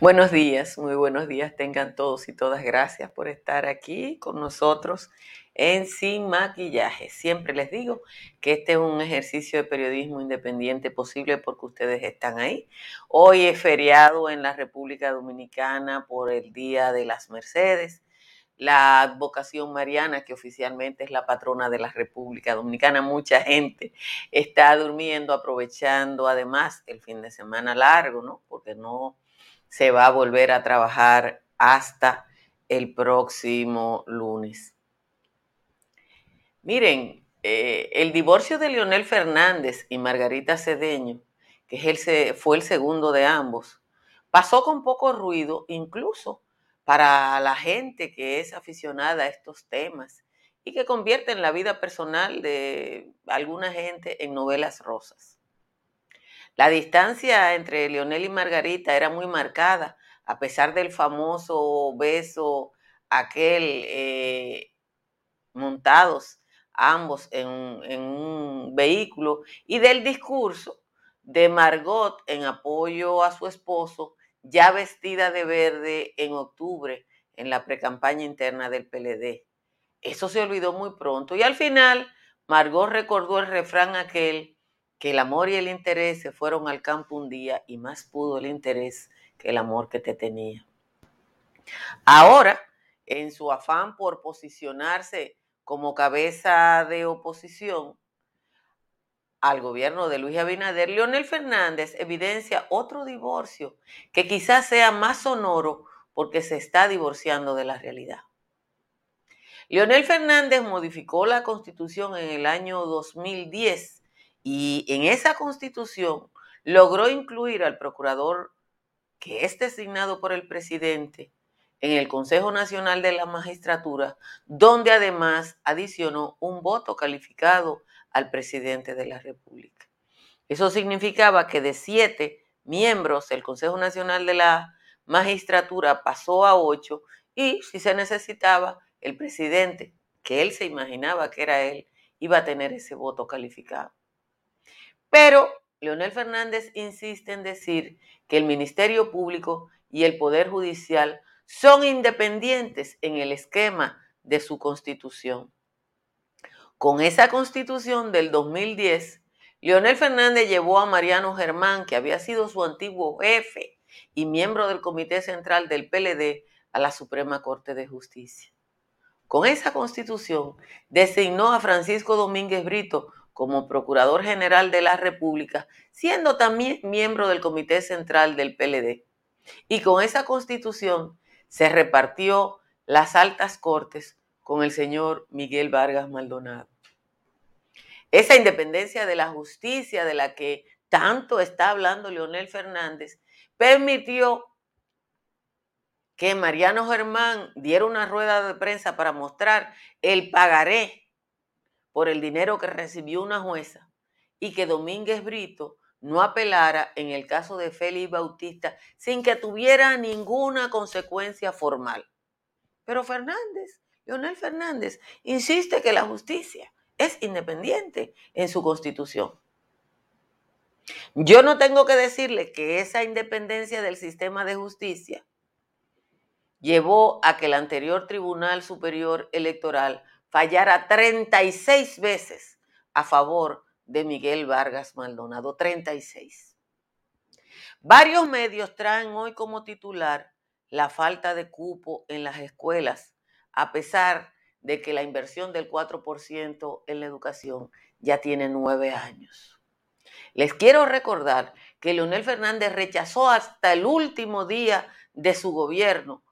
Buenos días, muy buenos días tengan todos y todas. Gracias por estar aquí con nosotros en Sin Maquillaje. Siempre les digo que este es un ejercicio de periodismo independiente posible porque ustedes están ahí. Hoy es feriado en la República Dominicana por el Día de las Mercedes la advocación mariana, que oficialmente es la patrona de la República Dominicana. Mucha gente está durmiendo, aprovechando además el fin de semana largo, ¿no? Porque no se va a volver a trabajar hasta el próximo lunes. Miren, eh, el divorcio de Leonel Fernández y Margarita Cedeño, que fue el segundo de ambos, pasó con poco ruido, incluso para la gente que es aficionada a estos temas y que convierten la vida personal de alguna gente en novelas rosas. La distancia entre Leonel y Margarita era muy marcada, a pesar del famoso beso, aquel eh, montados ambos en, en un vehículo, y del discurso de Margot en apoyo a su esposo ya vestida de verde en octubre en la precampaña interna del PLD. Eso se olvidó muy pronto y al final Margot recordó el refrán aquel que el amor y el interés se fueron al campo un día y más pudo el interés que el amor que te tenía. Ahora, en su afán por posicionarse como cabeza de oposición, al gobierno de Luis Abinader, Leonel Fernández evidencia otro divorcio que quizás sea más sonoro porque se está divorciando de la realidad. Leonel Fernández modificó la constitución en el año 2010 y en esa constitución logró incluir al procurador que es designado por el presidente en el Consejo Nacional de la Magistratura, donde además adicionó un voto calificado al presidente de la República. Eso significaba que de siete miembros el Consejo Nacional de la Magistratura pasó a ocho y si se necesitaba, el presidente, que él se imaginaba que era él, iba a tener ese voto calificado. Pero Leonel Fernández insiste en decir que el Ministerio Público y el Poder Judicial son independientes en el esquema de su constitución. Con esa constitución del 2010, Leonel Fernández llevó a Mariano Germán, que había sido su antiguo jefe y miembro del Comité Central del PLD, a la Suprema Corte de Justicia. Con esa constitución designó a Francisco Domínguez Brito como Procurador General de la República, siendo también miembro del Comité Central del PLD. Y con esa constitución se repartió las altas cortes con el señor Miguel Vargas Maldonado. Esa independencia de la justicia de la que tanto está hablando Leonel Fernández permitió que Mariano Germán diera una rueda de prensa para mostrar el pagaré por el dinero que recibió una jueza y que Domínguez Brito no apelara en el caso de Félix Bautista sin que tuviera ninguna consecuencia formal. Pero Fernández Leonel Fernández insiste que la justicia es independiente en su constitución. Yo no tengo que decirle que esa independencia del sistema de justicia llevó a que el anterior Tribunal Superior Electoral fallara 36 veces a favor de Miguel Vargas Maldonado, 36. Varios medios traen hoy como titular la falta de cupo en las escuelas a pesar de que la inversión del 4% en la educación ya tiene nueve años. Les quiero recordar que Leonel Fernández rechazó hasta el último día de su gobierno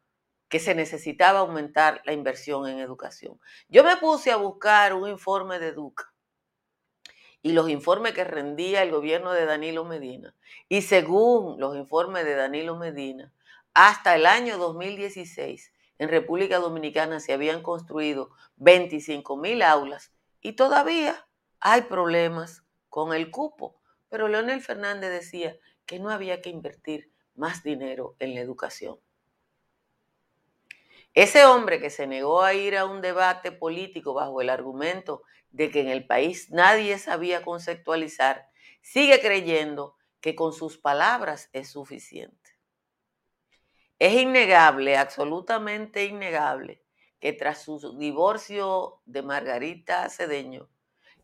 que se necesitaba aumentar la inversión en educación. Yo me puse a buscar un informe de Duca y los informes que rendía el gobierno de Danilo Medina, y según los informes de Danilo Medina, hasta el año 2016 en República Dominicana se habían construido 25 mil aulas y todavía hay problemas con el cupo. Pero Leonel Fernández decía que no había que invertir más dinero en la educación. Ese hombre que se negó a ir a un debate político bajo el argumento de que en el país nadie sabía conceptualizar, sigue creyendo que con sus palabras es suficiente. Es innegable, absolutamente innegable, que tras su divorcio de Margarita Cedeño,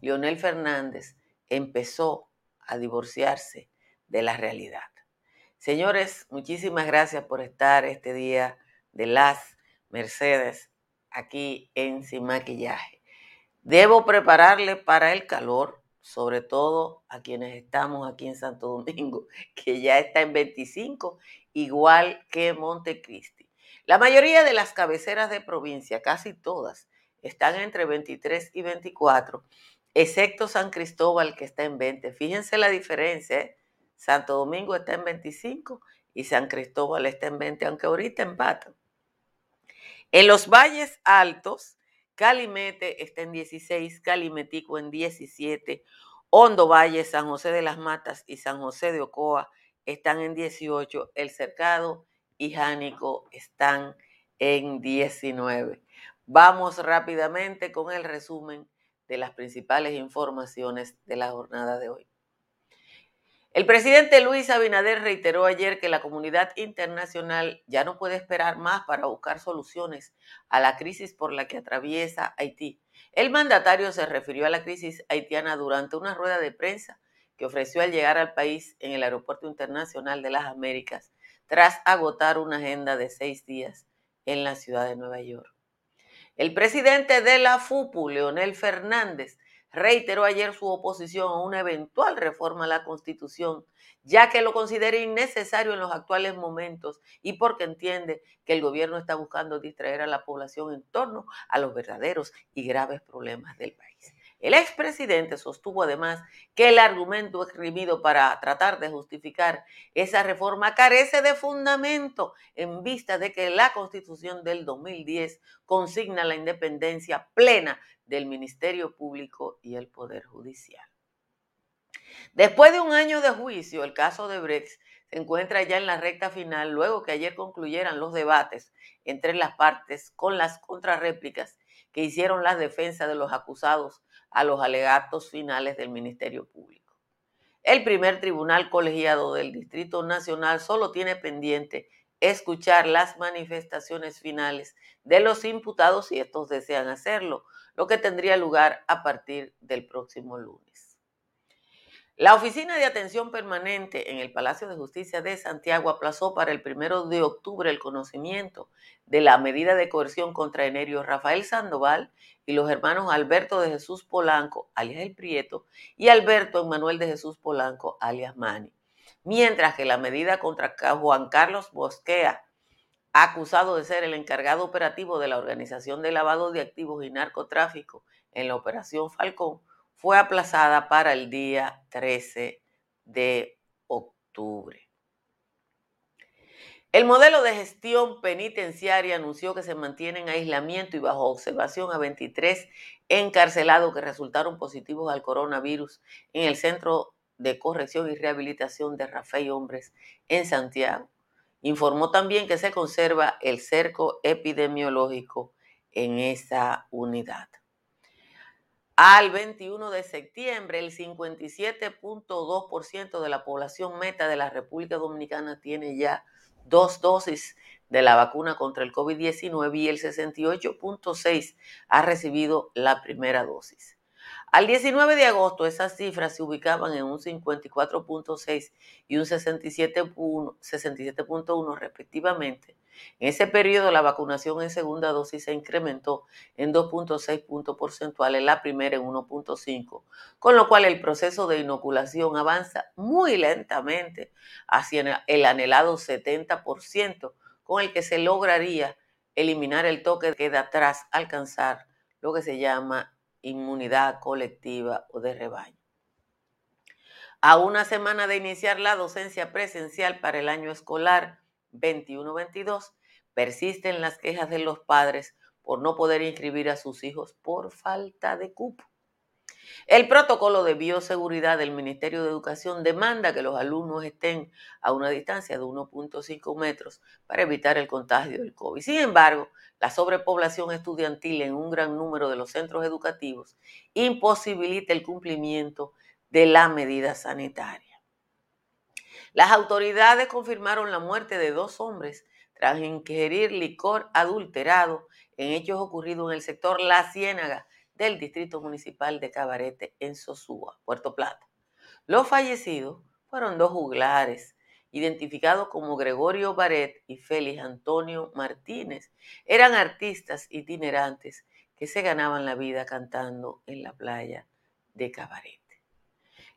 Leonel Fernández empezó a divorciarse de la realidad. Señores, muchísimas gracias por estar este día de las Mercedes aquí en Sin Maquillaje. Debo prepararle para el calor, sobre todo a quienes estamos aquí en Santo Domingo, que ya está en 25 igual que Montecristi. La mayoría de las cabeceras de provincia, casi todas, están entre 23 y 24, excepto San Cristóbal que está en 20. Fíjense la diferencia, ¿eh? Santo Domingo está en 25 y San Cristóbal está en 20, aunque ahorita empatan. En los valles altos, Calimete está en 16, Calimetico en 17, Hondo Valle, San José de las Matas y San José de Ocoa están en 18, El Cercado y Jánico están en 19. Vamos rápidamente con el resumen de las principales informaciones de la jornada de hoy. El presidente Luis Abinader reiteró ayer que la comunidad internacional ya no puede esperar más para buscar soluciones a la crisis por la que atraviesa Haití. El mandatario se refirió a la crisis haitiana durante una rueda de prensa que ofreció al llegar al país en el Aeropuerto Internacional de las Américas tras agotar una agenda de seis días en la ciudad de Nueva York. El presidente de la FUPU, Leonel Fernández, reiteró ayer su oposición a una eventual reforma a la Constitución, ya que lo considera innecesario en los actuales momentos y porque entiende que el gobierno está buscando distraer a la población en torno a los verdaderos y graves problemas del país. El expresidente sostuvo además que el argumento escribido para tratar de justificar esa reforma carece de fundamento en vista de que la constitución del 2010 consigna la independencia plena del Ministerio Público y el Poder Judicial. Después de un año de juicio, el caso de Brex se encuentra ya en la recta final luego que ayer concluyeran los debates entre las partes con las contrarréplicas que hicieron las defensas de los acusados a los alegatos finales del Ministerio Público. El primer tribunal colegiado del Distrito Nacional solo tiene pendiente escuchar las manifestaciones finales de los imputados si estos desean hacerlo, lo que tendría lugar a partir del próximo lunes. La Oficina de Atención Permanente en el Palacio de Justicia de Santiago aplazó para el primero de octubre el conocimiento de la medida de coerción contra Enerio Rafael Sandoval y los hermanos Alberto de Jesús Polanco, alias El Prieto, y Alberto Emanuel de Jesús Polanco, alias Mani. Mientras que la medida contra Juan Carlos Bosquea, acusado de ser el encargado operativo de la Organización de Lavado de Activos y Narcotráfico en la Operación Falcón, fue aplazada para el día 13 de octubre. El modelo de gestión penitenciaria anunció que se mantiene en aislamiento y bajo observación a 23 encarcelados que resultaron positivos al coronavirus en el Centro de Corrección y Rehabilitación de Rafael Hombres en Santiago. Informó también que se conserva el cerco epidemiológico en esa unidad. Al 21 de septiembre, el 57.2% de la población meta de la República Dominicana tiene ya dos dosis de la vacuna contra el COVID-19 y el 68.6% ha recibido la primera dosis. Al 19 de agosto esas cifras se ubicaban en un 54.6 y un 67.1 respectivamente. En ese periodo la vacunación en segunda dosis se incrementó en 2.6 puntos porcentuales, la primera en 1.5, con lo cual el proceso de inoculación avanza muy lentamente hacia el anhelado 70%, con el que se lograría eliminar el toque de queda tras alcanzar lo que se llama inmunidad colectiva o de rebaño. A una semana de iniciar la docencia presencial para el año escolar 21-22, persisten las quejas de los padres por no poder inscribir a sus hijos por falta de cupo. El protocolo de bioseguridad del Ministerio de Educación demanda que los alumnos estén a una distancia de 1.5 metros para evitar el contagio del COVID. Sin embargo, la sobrepoblación estudiantil en un gran número de los centros educativos imposibilita el cumplimiento de la medida sanitaria. Las autoridades confirmaron la muerte de dos hombres tras ingerir licor adulterado en hechos ocurridos en el sector La Ciénaga del Distrito Municipal de Cabarete en Sosúa, Puerto Plata. Los fallecidos fueron dos juglares, identificados como Gregorio Baret y Félix Antonio Martínez. Eran artistas itinerantes que se ganaban la vida cantando en la playa de Cabarete.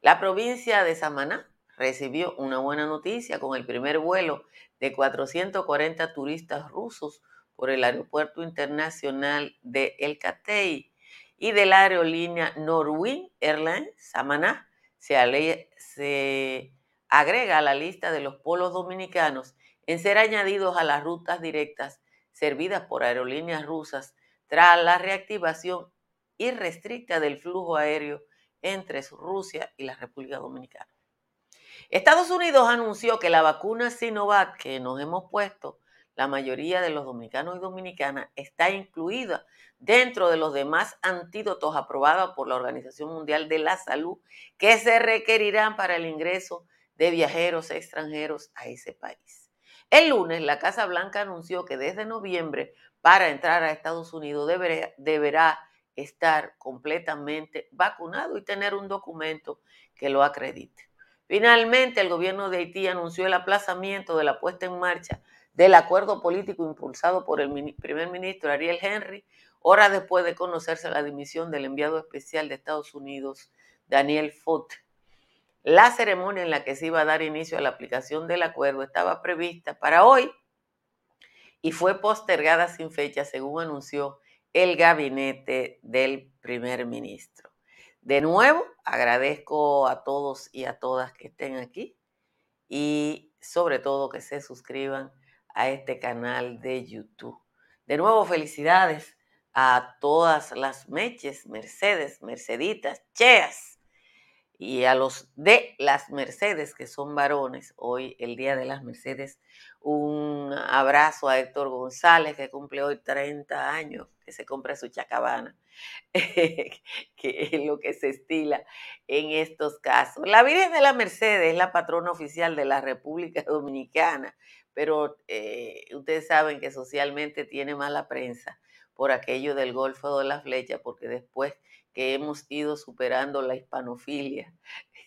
La provincia de Samaná recibió una buena noticia con el primer vuelo de 440 turistas rusos por el Aeropuerto Internacional de El Catey y de la aerolínea Norwin Airlines Samaná se, se agrega a la lista de los polos dominicanos en ser añadidos a las rutas directas servidas por aerolíneas rusas tras la reactivación irrestricta del flujo aéreo entre Rusia y la República Dominicana. Estados Unidos anunció que la vacuna Sinovac que nos hemos puesto, la mayoría de los dominicanos y dominicanas, está incluida dentro de los demás antídotos aprobados por la Organización Mundial de la Salud que se requerirán para el ingreso de viajeros extranjeros a ese país. El lunes, la Casa Blanca anunció que desde noviembre, para entrar a Estados Unidos, deberá, deberá estar completamente vacunado y tener un documento que lo acredite. Finalmente, el gobierno de Haití anunció el aplazamiento de la puesta en marcha del acuerdo político impulsado por el primer ministro Ariel Henry, horas después de conocerse la dimisión del enviado especial de Estados Unidos, Daniel Foote. La ceremonia en la que se iba a dar inicio a la aplicación del acuerdo estaba prevista para hoy y fue postergada sin fecha, según anunció el gabinete del primer ministro. De nuevo, agradezco a todos y a todas que estén aquí y sobre todo que se suscriban a este canal de YouTube. De nuevo, felicidades a todas las meches, Mercedes, Merceditas, Cheas y a los de las Mercedes que son varones. Hoy, el Día de las Mercedes, un abrazo a Héctor González que cumple hoy 30 años se compra su chacabana, que es lo que se estila en estos casos. La Virgen de la Mercedes es la patrona oficial de la República Dominicana, pero eh, ustedes saben que socialmente tiene mala prensa por aquello del Golfo de la Flecha, porque después que hemos ido superando la hispanofilia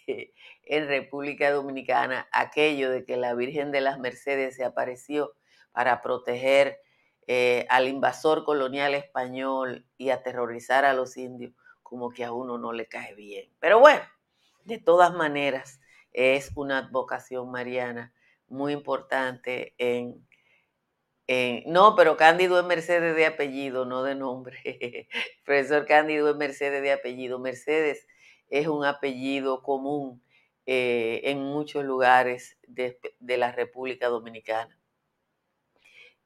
en República Dominicana, aquello de que la Virgen de las Mercedes se apareció para proteger eh, al invasor colonial español y aterrorizar a los indios, como que a uno no le cae bien. Pero bueno, de todas maneras, es una advocación mariana muy importante en, no, pero Cándido es Mercedes de apellido, no de nombre. Profesor Cándido es Mercedes de apellido. Mercedes es un apellido común eh, en muchos lugares de, de la República Dominicana.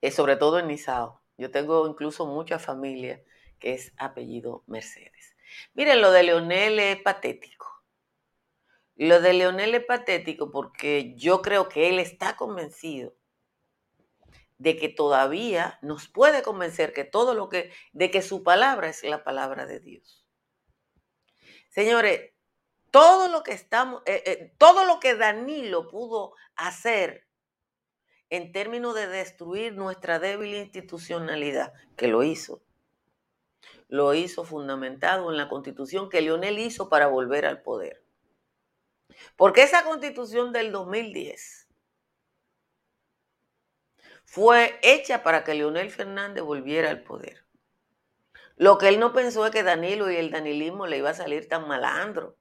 Eh, sobre todo en Nizao. Yo tengo incluso mucha familia que es apellido Mercedes. Miren, lo de Leonel es. Lo de Leonel es patético porque yo creo que él está convencido de que todavía nos puede convencer que todo lo que, de que su palabra es la palabra de Dios. Señores, todo lo que estamos, eh, eh, todo lo que Danilo pudo hacer en términos de destruir nuestra débil institucionalidad, que lo hizo. Lo hizo fundamentado en la constitución que Leonel hizo para volver al poder. Porque esa constitución del 2010 fue hecha para que Leonel Fernández volviera al poder. Lo que él no pensó es que Danilo y el danilismo le iba a salir tan malandro.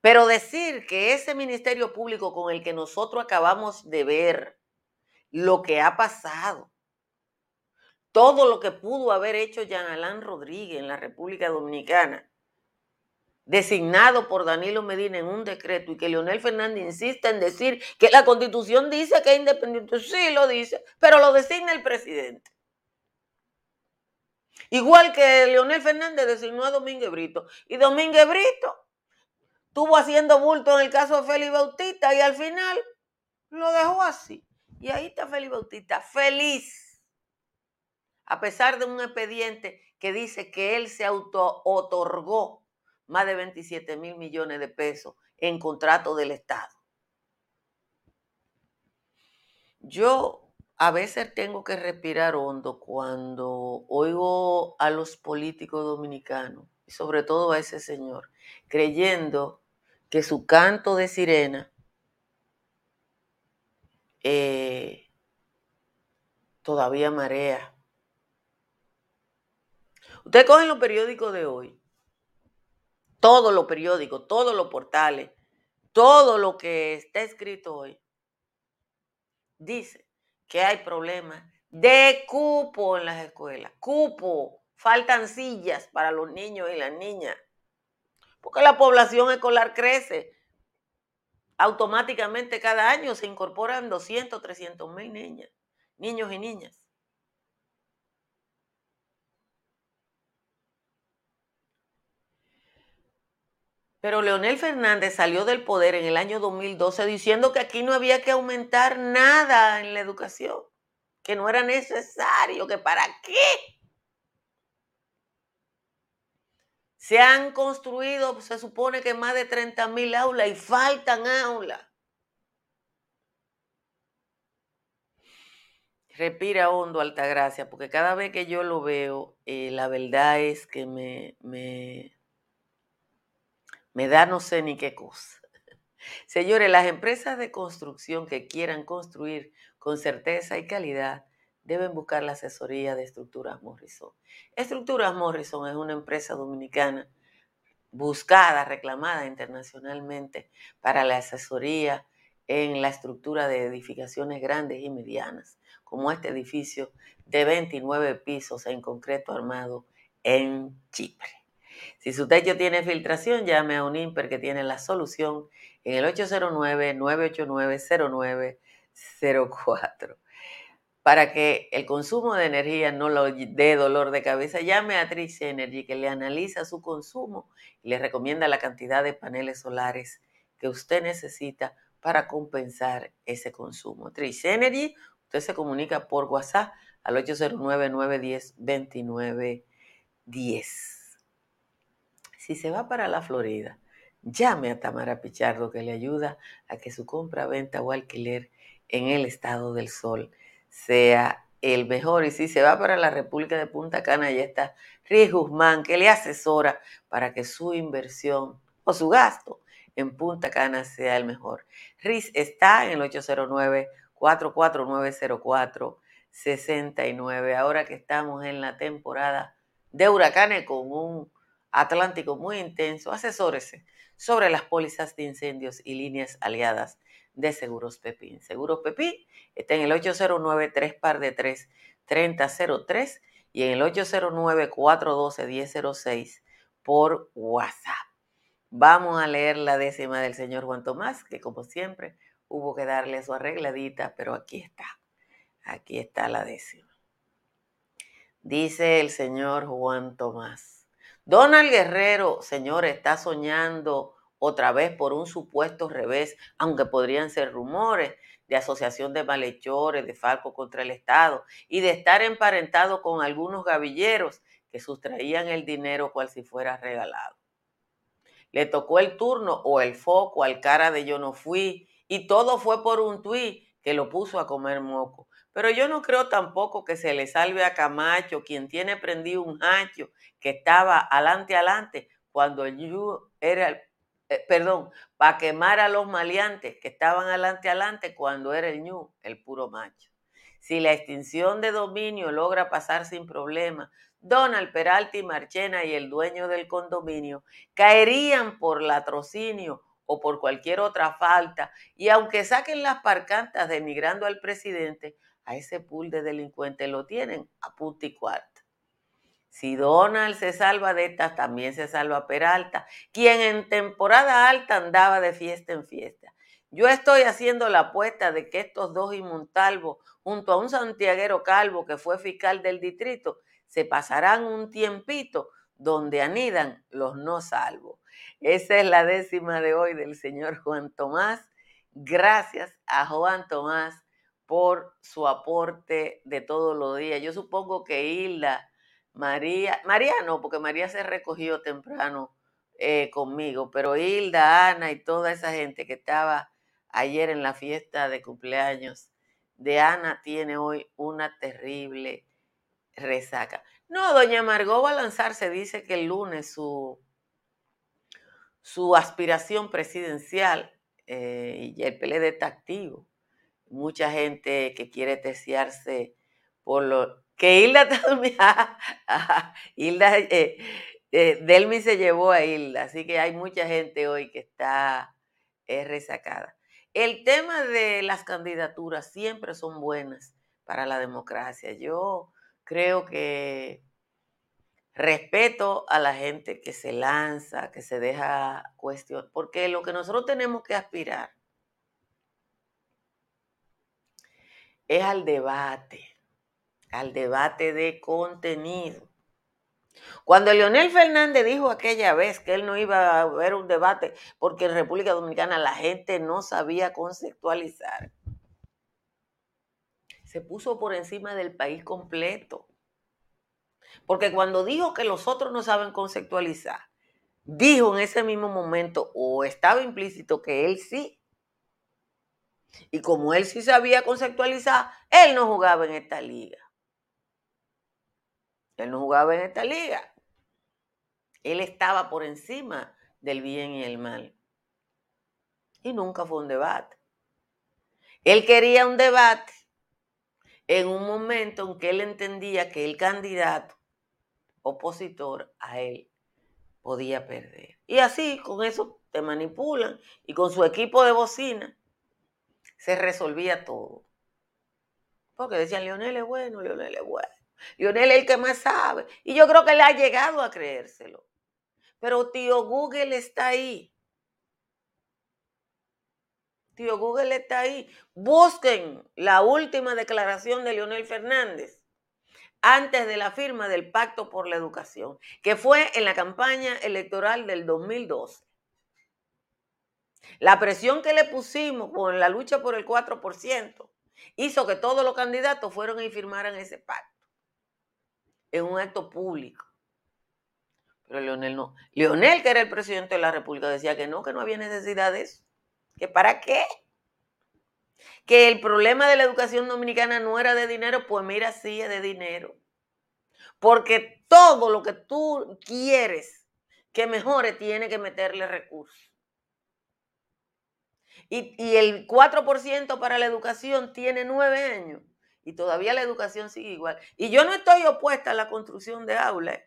Pero decir que ese ministerio público con el que nosotros acabamos de ver lo que ha pasado, todo lo que pudo haber hecho Jean Alain Rodríguez en la República Dominicana, designado por Danilo Medina en un decreto y que Leonel Fernández insiste en decir que la constitución dice que es independiente, sí lo dice, pero lo designa el presidente. Igual que Leonel Fernández designó a Domínguez Brito. Y Domínguez Brito estuvo haciendo bulto en el caso de Félix Bautista y al final lo dejó así. Y ahí está Félix Bautista, feliz. A pesar de un expediente que dice que él se auto-otorgó más de 27 mil millones de pesos en contrato del Estado. Yo a veces tengo que respirar hondo cuando oigo a los políticos dominicanos, y sobre todo a ese señor, creyendo que su canto de sirena eh, todavía marea. Ustedes cogen los periódicos de hoy, todos los periódicos, todos los portales, todo lo que está escrito hoy, dice que hay problemas de cupo en las escuelas. Cupo. Faltan sillas para los niños y las niñas. Porque la población escolar crece. Automáticamente cada año se incorporan 200, 300 mil niños y niñas. Pero Leonel Fernández salió del poder en el año 2012 diciendo que aquí no había que aumentar nada en la educación, que no era necesario, que para qué. Se han construido, se supone que más de 30 mil aulas y faltan aulas. Respira hondo, Altagracia, porque cada vez que yo lo veo, eh, la verdad es que me, me, me da no sé ni qué cosa. Señores, las empresas de construcción que quieran construir con certeza y calidad deben buscar la asesoría de Estructuras Morrison. Estructuras Morrison es una empresa dominicana buscada, reclamada internacionalmente para la asesoría en la estructura de edificaciones grandes y medianas, como este edificio de 29 pisos en concreto armado en Chipre. Si su techo tiene filtración, llame a un IMPER que tiene la solución en el 809-989-0904. Para que el consumo de energía no lo dé dolor de cabeza, llame a Trice Energy que le analiza su consumo y le recomienda la cantidad de paneles solares que usted necesita para compensar ese consumo. Trice Energy, usted se comunica por WhatsApp al 809-910-2910. Si se va para la Florida, llame a Tamara Pichardo que le ayuda a que su compra, venta o alquiler en el estado del sol sea el mejor. Y si se va para la República de Punta Cana, ya está Riz Guzmán, que le asesora para que su inversión o su gasto en Punta Cana sea el mejor. Riz está en el 809-44904-69. Ahora que estamos en la temporada de huracanes con un Atlántico muy intenso, asesórese sobre las pólizas de incendios y líneas aliadas de Seguros Pepín. Seguros Pepín está en el 809-3 par de 3 3003 y en el 809-412-1006 por WhatsApp. Vamos a leer la décima del señor Juan Tomás, que como siempre hubo que darle su arregladita, pero aquí está. Aquí está la décima. Dice el señor Juan Tomás. Donald Guerrero, señor, está soñando otra vez por un supuesto revés, aunque podrían ser rumores de asociación de malhechores, de falco contra el Estado y de estar emparentado con algunos gavilleros que sustraían el dinero cual si fuera regalado. Le tocó el turno o el foco al cara de yo no fui y todo fue por un tuit que lo puso a comer moco. Pero yo no creo tampoco que se le salve a Camacho, quien tiene prendido un hacho que estaba adelante, adelante, cuando el era, eh, perdón, para quemar a los maleantes que estaban adelante, adelante, cuando era el ñu, el puro macho. Si la extinción de dominio logra pasar sin problema, Donald Peralta y Marchena y el dueño del condominio caerían por latrocinio o por cualquier otra falta, y aunque saquen las parcantas denigrando al presidente, a ese pool de delincuentes lo tienen a punta y cuarta. Si Donald se salva de estas, también se salva Peralta, quien en temporada alta andaba de fiesta en fiesta. Yo estoy haciendo la apuesta de que estos dos inmuntalvos, junto a un santiaguero calvo que fue fiscal del distrito, se pasarán un tiempito donde anidan los no salvos. Esa es la décima de hoy del señor Juan Tomás. Gracias a Juan Tomás por su aporte de todos los días. Yo supongo que Hilda, María, María no, porque María se recogió temprano eh, conmigo, pero Hilda, Ana y toda esa gente que estaba ayer en la fiesta de cumpleaños de Ana tiene hoy una terrible resaca. No, doña Margot va a lanzarse, dice que el lunes su, su aspiración presidencial eh, y el PLD está activo mucha gente que quiere testearse por lo que Hilda está Hilda, eh, eh, Delmi se llevó a Hilda, así que hay mucha gente hoy que está resacada. El tema de las candidaturas siempre son buenas para la democracia. Yo creo que respeto a la gente que se lanza, que se deja cuestionar, porque lo que nosotros tenemos que aspirar es al debate, al debate de contenido. Cuando Leonel Fernández dijo aquella vez que él no iba a ver un debate porque en República Dominicana la gente no sabía conceptualizar, se puso por encima del país completo. Porque cuando dijo que los otros no saben conceptualizar, dijo en ese mismo momento, o estaba implícito que él sí. Y como él sí sabía conceptualizar, él no jugaba en esta liga. Él no jugaba en esta liga. Él estaba por encima del bien y el mal. Y nunca fue un debate. Él quería un debate en un momento en que él entendía que el candidato opositor a él podía perder. Y así, con eso te manipulan y con su equipo de bocina se resolvía todo. Porque decían, Leonel es bueno, Leonel es bueno. Leonel es el que más sabe. Y yo creo que le ha llegado a creérselo. Pero tío Google está ahí. Tío Google está ahí. Busquen la última declaración de Leonel Fernández antes de la firma del Pacto por la Educación, que fue en la campaña electoral del 2012. La presión que le pusimos con la lucha por el 4% hizo que todos los candidatos fueron y firmaran ese pacto en un acto público. Pero Leonel no. Leonel, que era el presidente de la República, decía que no, que no había necesidad de eso. ¿Que para qué? Que el problema de la educación dominicana no era de dinero, pues mira, sí es de dinero. Porque todo lo que tú quieres que mejore tiene que meterle recursos. Y, el 4% para la educación tiene nueve años y todavía la educación sigue igual. Y yo no estoy opuesta a la construcción de aulas.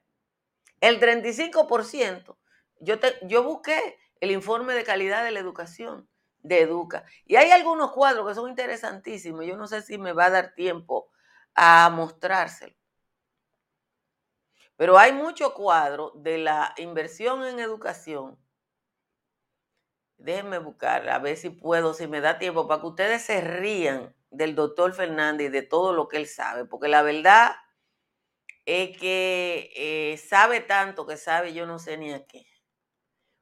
El 35%, yo, te, yo busqué el informe de calidad de la educación de Educa. Y hay algunos cuadros que son interesantísimos. Yo no sé si me va a dar tiempo a mostrárselo. Pero hay muchos cuadros de la inversión en educación Déjenme buscar, a ver si puedo, si me da tiempo, para que ustedes se rían del doctor Fernández y de todo lo que él sabe, porque la verdad es que eh, sabe tanto que sabe, yo no sé ni a qué.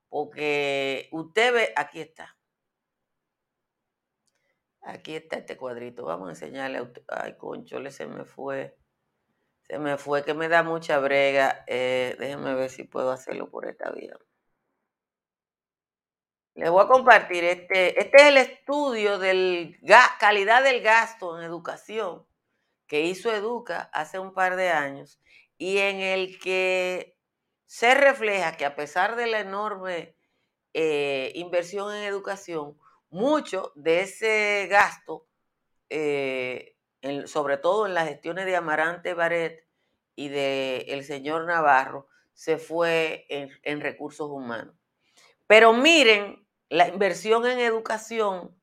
Porque usted ve, aquí está. Aquí está este cuadrito. Vamos a enseñarle a usted. Ay, conchole, se me fue. Se me fue, que me da mucha brega. Eh, déjenme ver si puedo hacerlo por esta vía. Les voy a compartir este. Este es el estudio de calidad del gasto en educación que hizo Educa hace un par de años y en el que se refleja que a pesar de la enorme eh, inversión en educación, mucho de ese gasto, eh, sobre todo en las gestiones de Amarante Baret y del el señor Navarro, se fue en recursos humanos. Pero miren la inversión en educación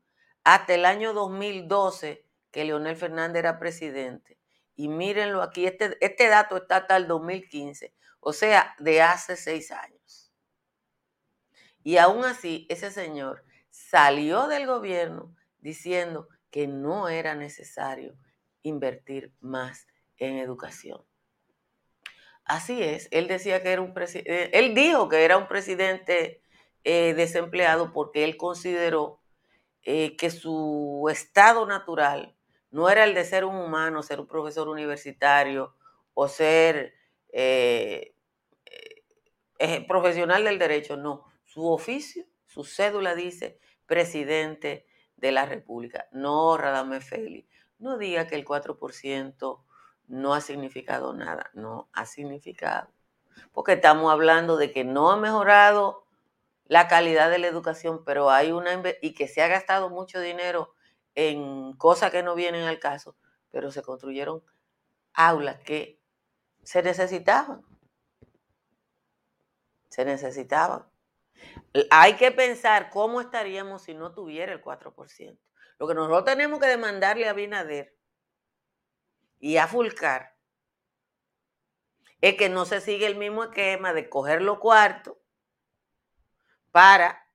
hasta el año 2012, que Leonel Fernández era presidente, Y mírenlo aquí, este, este dato está hasta el 2015, o sea, de hace seis años. Y aún así, ese señor salió del gobierno diciendo que no era necesario invertir más en educación. Así es, él decía que era un presidente, eh, él dijo que era un presidente eh, desempleado porque él consideró eh, que su estado natural no era el de ser un humano, ser un profesor universitario o ser profesional del derecho, no. Su oficio, su cédula dice presidente de la República. No, Radame Feli, no diga que el 4% no ha significado nada, no ha significado. Porque estamos hablando de que no ha mejorado la calidad de la educación, pero hay una y que se ha gastado mucho dinero en cosas que no vienen al caso, pero se construyeron aulas que se necesitaban. Se necesitaban. Hay que pensar cómo estaríamos si no tuviera el 4%. Lo que nosotros tenemos que demandarle a Binader y a Fulcar es que no se sigue el mismo esquema de coger los cuartos para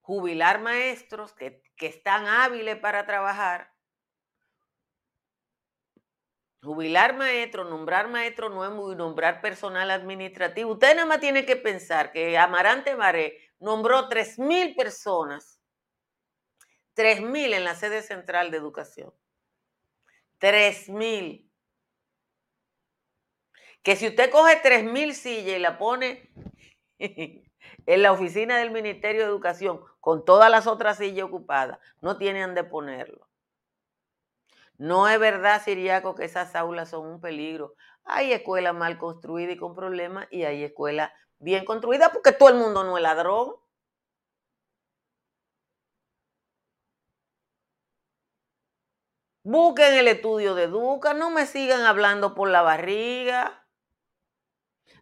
jubilar maestros que, que están hábiles para trabajar jubilar maestro, nombrar maestro nuevo y nombrar personal administrativo. Usted nada más tiene que pensar que Amarante Maré nombró 3.000 personas, 3.000 en la sede central de educación. 3.000. Que si usted coge 3.000 sillas y la pone en la oficina del Ministerio de Educación con todas las otras sillas ocupadas, no tienen de ponerlo. No es verdad, Siriaco, que esas aulas son un peligro. Hay escuelas mal construidas y con problemas y hay escuelas bien construidas porque todo el mundo no es ladrón. Busquen el estudio de Duca, no me sigan hablando por la barriga.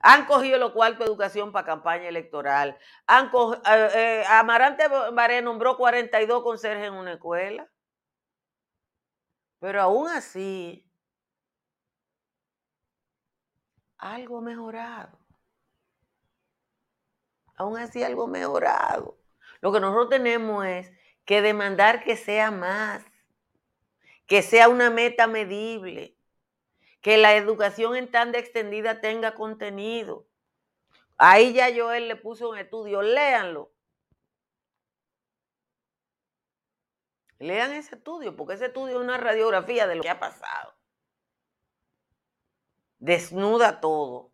Han cogido los cuartos de educación para campaña electoral. Han eh, eh, Amarante Baré nombró 42 conserjes en una escuela. Pero aún así, algo mejorado. Aún así, algo mejorado. Lo que nosotros tenemos es que demandar que sea más, que sea una meta medible, que la educación en tan extendida tenga contenido. Ahí ya Joel le puso un estudio, léanlo. Lean ese estudio, porque ese estudio es una radiografía de lo que ha pasado. Desnuda todo.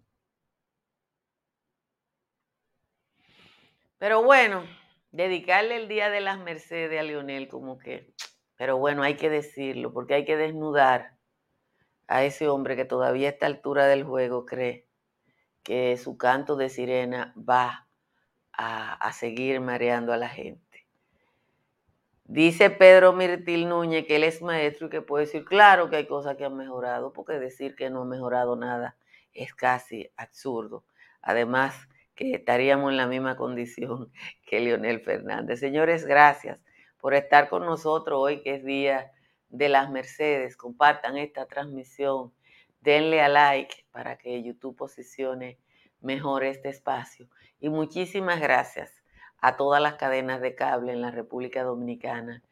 Pero bueno, dedicarle el Día de las Mercedes a Lionel como que, pero bueno, hay que decirlo, porque hay que desnudar a ese hombre que todavía a esta altura del juego cree que su canto de sirena va a, a seguir mareando a la gente. Dice Pedro Mirtil Núñez que él es maestro y que puede decir, claro que hay cosas que han mejorado, porque decir que no ha mejorado nada es casi absurdo. Además, que estaríamos en la misma condición que Leonel Fernández. Señores, gracias por estar con nosotros hoy, que es Día de las Mercedes. Compartan esta transmisión, denle a like para que YouTube posicione mejor este espacio. Y muchísimas gracias a todas las cadenas de cable en la República Dominicana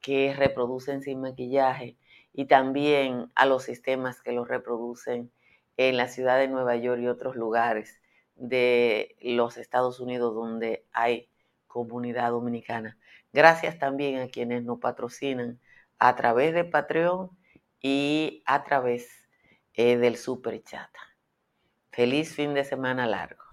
que reproducen sin maquillaje y también a los sistemas que los reproducen en la ciudad de Nueva York y otros lugares de los Estados Unidos donde hay comunidad dominicana. Gracias también a quienes nos patrocinan a través de Patreon y a través eh, del Super Chat. Feliz fin de semana largo.